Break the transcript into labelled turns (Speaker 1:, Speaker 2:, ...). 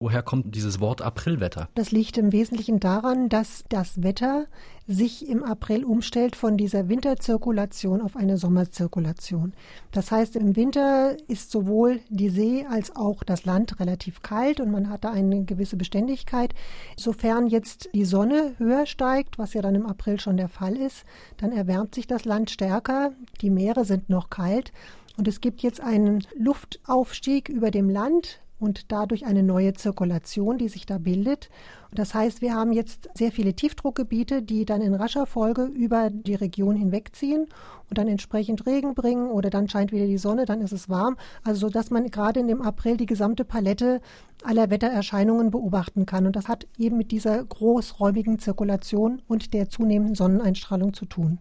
Speaker 1: Woher kommt dieses Wort Aprilwetter?
Speaker 2: Das liegt im Wesentlichen daran, dass das Wetter sich im April umstellt von dieser Winterzirkulation auf eine Sommerzirkulation. Das heißt, im Winter ist sowohl die See als auch das Land relativ kalt und man hat da eine gewisse Beständigkeit. Sofern jetzt die Sonne höher steigt, was ja dann im April schon der Fall ist, dann erwärmt sich das Land stärker, die Meere sind noch kalt und es gibt jetzt einen Luftaufstieg über dem Land und dadurch eine neue Zirkulation, die sich da bildet. Das heißt, wir haben jetzt sehr viele Tiefdruckgebiete, die dann in rascher Folge über die Region hinwegziehen und dann entsprechend Regen bringen oder dann scheint wieder die Sonne, dann ist es warm. Also so, dass man gerade in dem April die gesamte Palette aller Wettererscheinungen beobachten kann. Und das hat eben mit dieser großräumigen Zirkulation und der zunehmenden Sonneneinstrahlung zu tun.